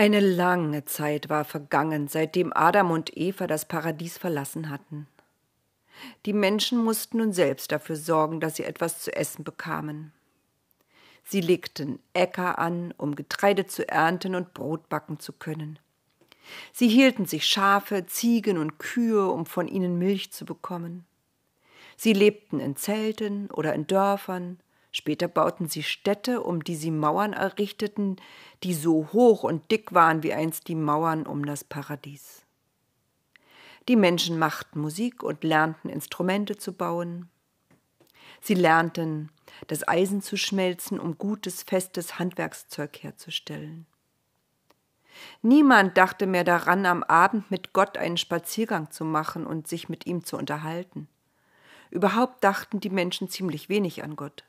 Eine lange Zeit war vergangen, seitdem Adam und Eva das Paradies verlassen hatten. Die Menschen mussten nun selbst dafür sorgen, dass sie etwas zu essen bekamen. Sie legten Äcker an, um Getreide zu ernten und Brot backen zu können. Sie hielten sich Schafe, Ziegen und Kühe, um von ihnen Milch zu bekommen. Sie lebten in Zelten oder in Dörfern, Später bauten sie Städte, um die sie Mauern errichteten, die so hoch und dick waren wie einst die Mauern um das Paradies. Die Menschen machten Musik und lernten Instrumente zu bauen. Sie lernten, das Eisen zu schmelzen, um gutes, festes Handwerkszeug herzustellen. Niemand dachte mehr daran, am Abend mit Gott einen Spaziergang zu machen und sich mit ihm zu unterhalten. Überhaupt dachten die Menschen ziemlich wenig an Gott.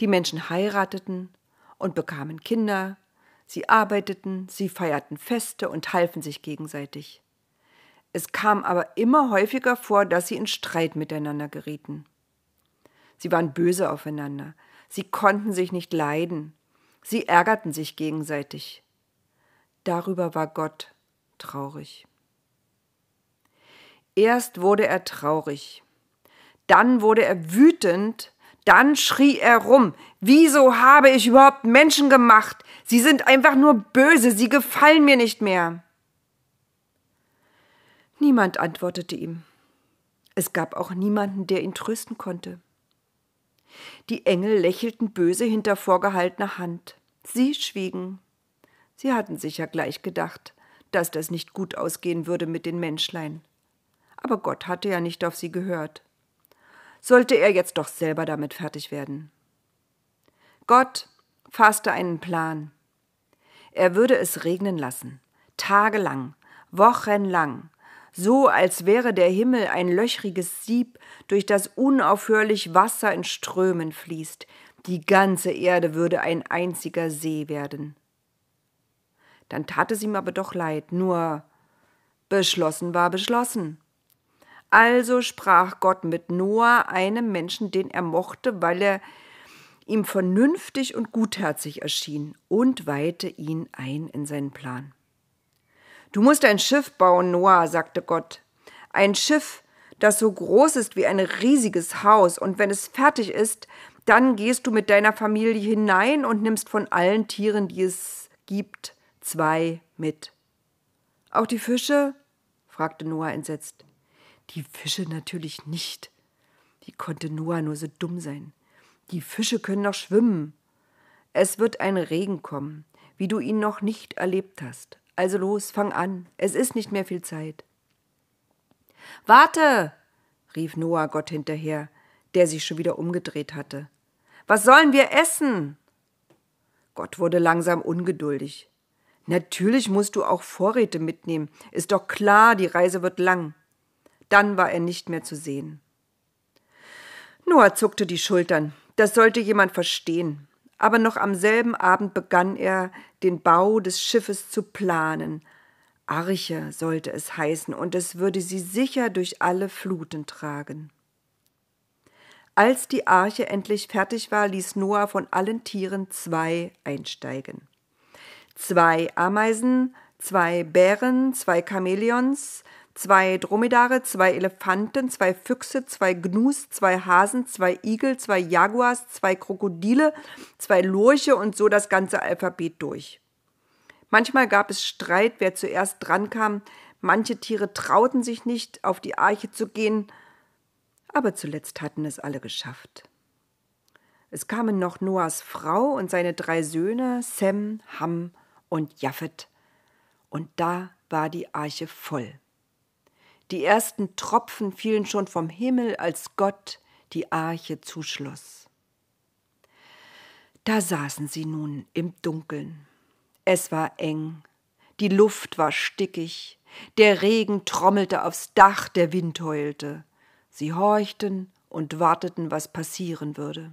Die Menschen heirateten und bekamen Kinder, sie arbeiteten, sie feierten Feste und halfen sich gegenseitig. Es kam aber immer häufiger vor, dass sie in Streit miteinander gerieten. Sie waren böse aufeinander, sie konnten sich nicht leiden, sie ärgerten sich gegenseitig. Darüber war Gott traurig. Erst wurde er traurig, dann wurde er wütend, dann schrie er rum. Wieso habe ich überhaupt Menschen gemacht? Sie sind einfach nur böse, sie gefallen mir nicht mehr. Niemand antwortete ihm. Es gab auch niemanden, der ihn trösten konnte. Die Engel lächelten böse hinter vorgehaltener Hand. Sie schwiegen. Sie hatten sicher gleich gedacht, dass das nicht gut ausgehen würde mit den Menschlein. Aber Gott hatte ja nicht auf sie gehört sollte er jetzt doch selber damit fertig werden. Gott fasste einen Plan. Er würde es regnen lassen, tagelang, wochenlang, so als wäre der Himmel ein löchriges Sieb, durch das unaufhörlich Wasser in Strömen fließt, die ganze Erde würde ein einziger See werden. Dann tat es ihm aber doch leid, nur beschlossen war beschlossen. Also sprach Gott mit Noah, einem Menschen, den er mochte, weil er ihm vernünftig und gutherzig erschien, und weihte ihn ein in seinen Plan. Du musst ein Schiff bauen, Noah, sagte Gott. Ein Schiff, das so groß ist wie ein riesiges Haus, und wenn es fertig ist, dann gehst du mit deiner Familie hinein und nimmst von allen Tieren, die es gibt, zwei mit. Auch die Fische? fragte Noah entsetzt. Die Fische natürlich nicht. Wie konnte Noah nur so dumm sein? Die Fische können noch schwimmen. Es wird ein Regen kommen, wie du ihn noch nicht erlebt hast. Also los, fang an. Es ist nicht mehr viel Zeit. Warte! rief Noah Gott hinterher, der sich schon wieder umgedreht hatte. Was sollen wir essen? Gott wurde langsam ungeduldig. Natürlich musst du auch Vorräte mitnehmen. Ist doch klar, die Reise wird lang. Dann war er nicht mehr zu sehen. Noah zuckte die Schultern. Das sollte jemand verstehen. Aber noch am selben Abend begann er, den Bau des Schiffes zu planen. Arche sollte es heißen, und es würde sie sicher durch alle Fluten tragen. Als die Arche endlich fertig war, ließ Noah von allen Tieren zwei einsteigen. Zwei Ameisen, zwei Bären, zwei Chamäleons, zwei Dromedare, zwei Elefanten, zwei Füchse, zwei Gnus, zwei Hasen, zwei Igel, zwei Jaguars, zwei Krokodile, zwei Lurche und so das ganze Alphabet durch. Manchmal gab es Streit, wer zuerst drankam, manche Tiere trauten sich nicht, auf die Arche zu gehen, aber zuletzt hatten es alle geschafft. Es kamen noch Noahs Frau und seine drei Söhne, Sem, Ham und Japhet, und da war die Arche voll. Die ersten Tropfen fielen schon vom Himmel, als Gott die Arche zuschloss. Da saßen sie nun im Dunkeln. Es war eng, die Luft war stickig, der Regen trommelte aufs Dach, der Wind heulte. Sie horchten und warteten, was passieren würde.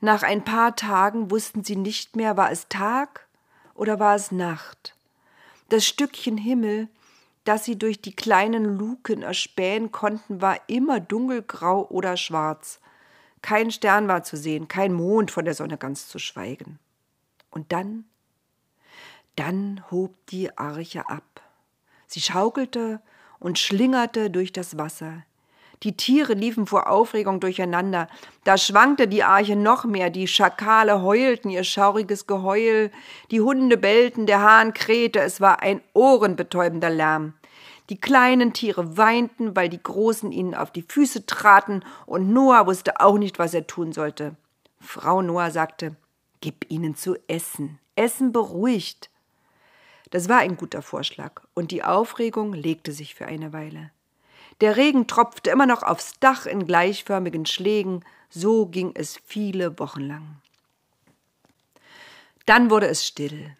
Nach ein paar Tagen wussten sie nicht mehr, war es Tag oder war es Nacht. Das Stückchen Himmel, das sie durch die kleinen Luken erspähen konnten, war immer dunkelgrau oder schwarz. Kein Stern war zu sehen, kein Mond von der Sonne ganz zu schweigen. Und dann Dann hob die Arche ab. Sie schaukelte und schlingerte durch das Wasser. Die Tiere liefen vor Aufregung durcheinander. Da schwankte die Arche noch mehr, die Schakale heulten ihr schauriges Geheul, die Hunde bellten, der Hahn krähte, es war ein ohrenbetäubender Lärm. Die kleinen Tiere weinten, weil die Großen ihnen auf die Füße traten, und Noah wusste auch nicht, was er tun sollte. Frau Noah sagte, Gib ihnen zu essen. Essen beruhigt. Das war ein guter Vorschlag, und die Aufregung legte sich für eine Weile. Der Regen tropfte immer noch aufs Dach in gleichförmigen Schlägen, so ging es viele Wochen lang. Dann wurde es still.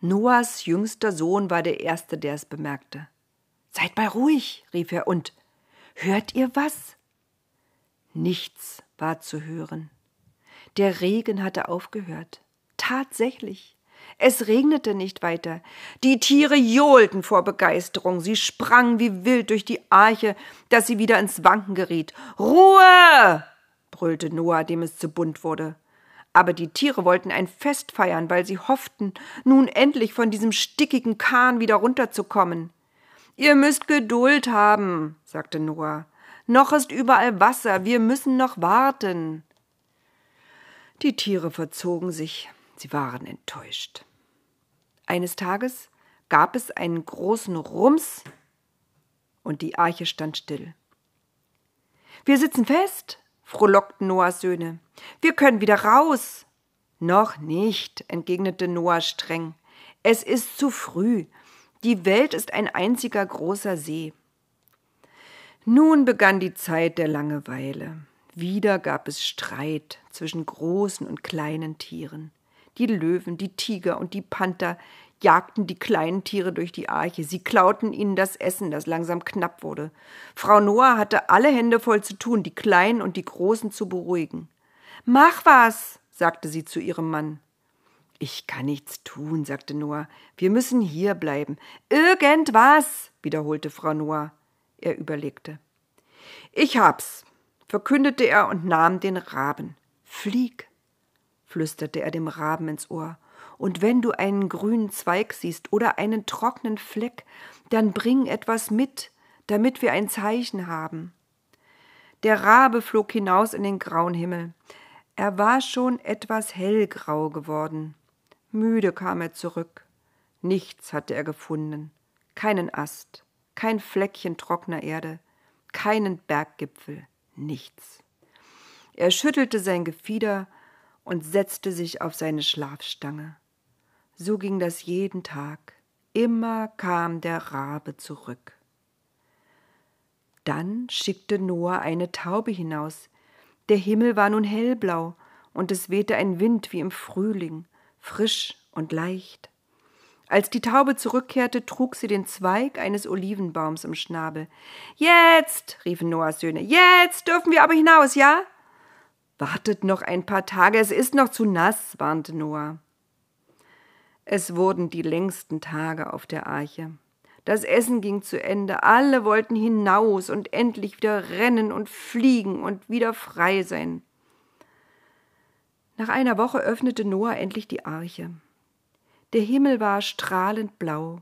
Noahs jüngster Sohn war der Erste, der es bemerkte. Seid mal ruhig, rief er, und hört ihr was? Nichts war zu hören. Der Regen hatte aufgehört. Tatsächlich. Es regnete nicht weiter. Die Tiere johlten vor Begeisterung. Sie sprangen wie wild durch die Arche, dass sie wieder ins Wanken geriet. Ruhe! brüllte Noah, dem es zu bunt wurde. Aber die Tiere wollten ein Fest feiern, weil sie hofften, nun endlich von diesem stickigen Kahn wieder runterzukommen. Ihr müsst Geduld haben, sagte Noah. Noch ist überall Wasser, wir müssen noch warten. Die Tiere verzogen sich, sie waren enttäuscht. Eines Tages gab es einen großen Rums und die Arche stand still. Wir sitzen fest, frohlockten Noahs Söhne. Wir können wieder raus. Noch nicht, entgegnete Noah streng. Es ist zu früh. Die Welt ist ein einziger großer See. Nun begann die Zeit der Langeweile. Wieder gab es Streit zwischen großen und kleinen Tieren. Die Löwen, die Tiger und die Panther jagten die kleinen Tiere durch die Arche. Sie klauten ihnen das Essen, das langsam knapp wurde. Frau Noah hatte alle Hände voll zu tun, die Kleinen und die Großen zu beruhigen. Mach was, sagte sie zu ihrem Mann. Ich kann nichts tun, sagte Noah. Wir müssen hier bleiben. Irgendwas, wiederholte Frau Noah. Er überlegte. Ich hab's, verkündete er und nahm den Raben. Flieg, flüsterte er dem Raben ins Ohr, und wenn du einen grünen Zweig siehst oder einen trockenen Fleck, dann bring etwas mit, damit wir ein Zeichen haben. Der Rabe flog hinaus in den grauen Himmel. Er war schon etwas hellgrau geworden. Müde kam er zurück. Nichts hatte er gefunden. Keinen Ast, kein Fleckchen trockener Erde, keinen Berggipfel nichts. Er schüttelte sein Gefieder und setzte sich auf seine Schlafstange. So ging das jeden Tag. Immer kam der Rabe zurück. Dann schickte Noah eine Taube hinaus. Der Himmel war nun hellblau und es wehte ein Wind wie im Frühling, frisch und leicht. Als die Taube zurückkehrte, trug sie den Zweig eines Olivenbaums im Schnabel. Jetzt, riefen Noahs Söhne, jetzt dürfen wir aber hinaus, ja? Wartet noch ein paar Tage, es ist noch zu nass, warnte Noah. Es wurden die längsten Tage auf der Arche. Das Essen ging zu Ende, alle wollten hinaus und endlich wieder rennen und fliegen und wieder frei sein. Nach einer Woche öffnete Noah endlich die Arche. Der Himmel war strahlend blau,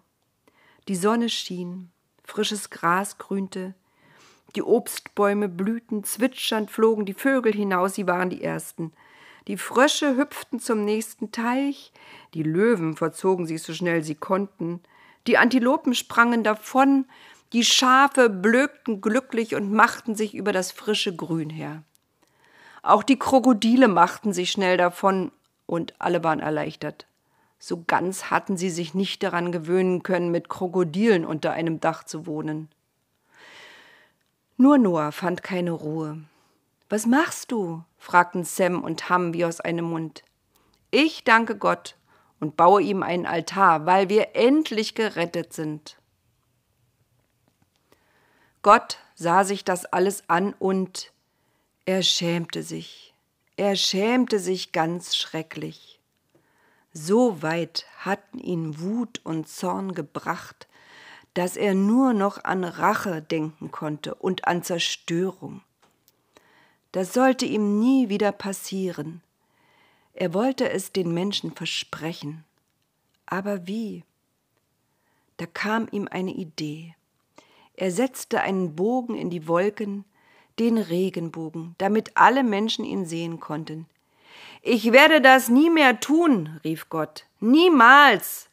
die Sonne schien, frisches Gras grünte, die Obstbäume blühten, zwitschernd flogen die Vögel hinaus, sie waren die ersten. Die Frösche hüpften zum nächsten Teich, die Löwen verzogen sich so schnell sie konnten, die Antilopen sprangen davon, die Schafe blökten glücklich und machten sich über das frische Grün her. Auch die Krokodile machten sich schnell davon, und alle waren erleichtert. So ganz hatten sie sich nicht daran gewöhnen können, mit Krokodilen unter einem Dach zu wohnen. Nur Noah fand keine Ruhe. Was machst du? fragten Sam und Ham wie aus einem Mund. Ich danke Gott und baue ihm einen Altar, weil wir endlich gerettet sind. Gott sah sich das alles an und er schämte sich. Er schämte sich ganz schrecklich. So weit hatten ihn Wut und Zorn gebracht, dass er nur noch an Rache denken konnte und an Zerstörung. Das sollte ihm nie wieder passieren. Er wollte es den Menschen versprechen, Aber wie? Da kam ihm eine Idee. Er setzte einen Bogen in die Wolken, den Regenbogen, damit alle Menschen ihn sehen konnten. Ich werde das nie mehr tun, rief Gott. Niemals.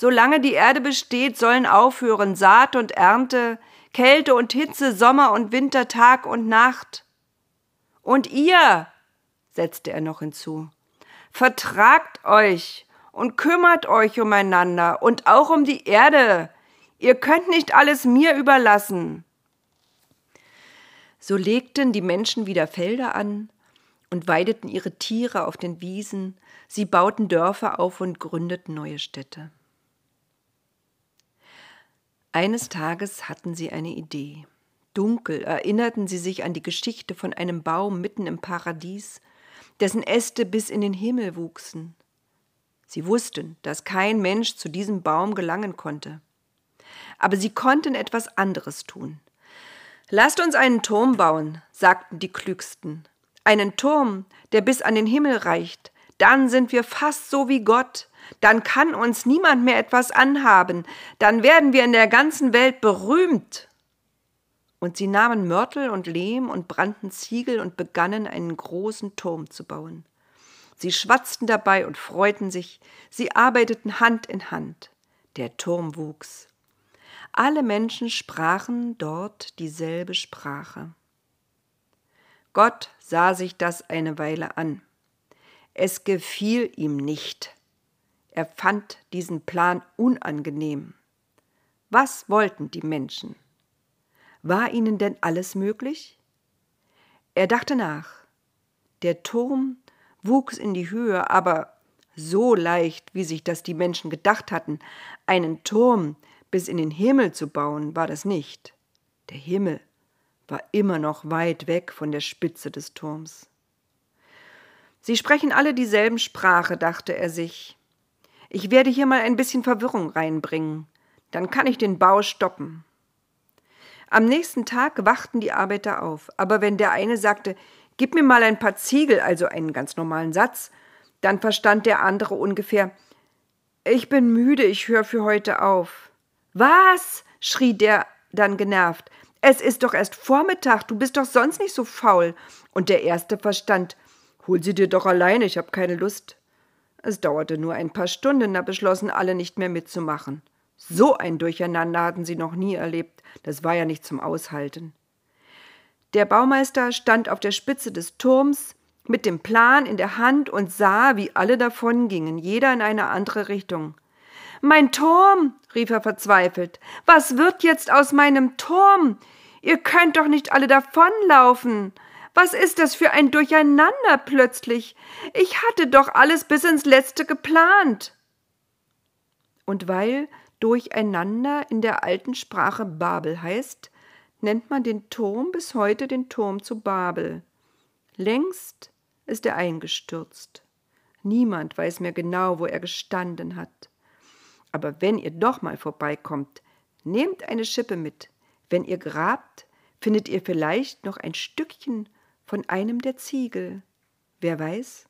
Solange die Erde besteht, sollen aufhören Saat und Ernte, Kälte und Hitze, Sommer und Winter, Tag und Nacht. Und ihr, setzte er noch hinzu, vertragt euch und kümmert euch umeinander und auch um die Erde. Ihr könnt nicht alles mir überlassen. So legten die Menschen wieder Felder an und weideten ihre Tiere auf den Wiesen, sie bauten Dörfer auf und gründeten neue Städte. Eines Tages hatten sie eine Idee. Dunkel erinnerten sie sich an die Geschichte von einem Baum mitten im Paradies, dessen Äste bis in den Himmel wuchsen. Sie wussten, dass kein Mensch zu diesem Baum gelangen konnte. Aber sie konnten etwas anderes tun. Lasst uns einen Turm bauen, sagten die Klügsten. Einen Turm, der bis an den Himmel reicht. Dann sind wir fast so wie Gott. Dann kann uns niemand mehr etwas anhaben. Dann werden wir in der ganzen Welt berühmt. Und sie nahmen Mörtel und Lehm und brannten Ziegel und begannen einen großen Turm zu bauen. Sie schwatzten dabei und freuten sich, sie arbeiteten Hand in Hand. Der Turm wuchs. Alle Menschen sprachen dort dieselbe Sprache. Gott sah sich das eine Weile an. Es gefiel ihm nicht. Er fand diesen Plan unangenehm. Was wollten die Menschen? War ihnen denn alles möglich? Er dachte nach. Der Turm wuchs in die Höhe, aber so leicht, wie sich das die Menschen gedacht hatten, einen Turm, bis in den Himmel zu bauen, war das nicht. Der Himmel war immer noch weit weg von der Spitze des Turms. Sie sprechen alle dieselben Sprache, dachte er sich. Ich werde hier mal ein bisschen Verwirrung reinbringen, dann kann ich den Bau stoppen. Am nächsten Tag wachten die Arbeiter auf, aber wenn der eine sagte, Gib mir mal ein paar Ziegel, also einen ganz normalen Satz, dann verstand der andere ungefähr, Ich bin müde, ich höre für heute auf. Was? schrie der dann genervt. Es ist doch erst Vormittag, du bist doch sonst nicht so faul. Und der erste verstand, hol sie dir doch alleine, ich habe keine Lust. Es dauerte nur ein paar Stunden, da beschlossen alle nicht mehr mitzumachen. So ein Durcheinander hatten sie noch nie erlebt, das war ja nicht zum Aushalten. Der Baumeister stand auf der Spitze des Turms mit dem Plan in der Hand und sah, wie alle davongingen, jeder in eine andere Richtung. Mein Turm, rief er verzweifelt, was wird jetzt aus meinem Turm? Ihr könnt doch nicht alle davonlaufen. Was ist das für ein Durcheinander plötzlich? Ich hatte doch alles bis ins letzte geplant. Und weil Durcheinander in der alten Sprache Babel heißt, nennt man den Turm bis heute den Turm zu Babel. Längst ist er eingestürzt. Niemand weiß mehr genau, wo er gestanden hat. Aber wenn ihr doch mal vorbeikommt, nehmt eine Schippe mit. Wenn ihr grabt, findet ihr vielleicht noch ein Stückchen von einem der Ziegel. Wer weiß?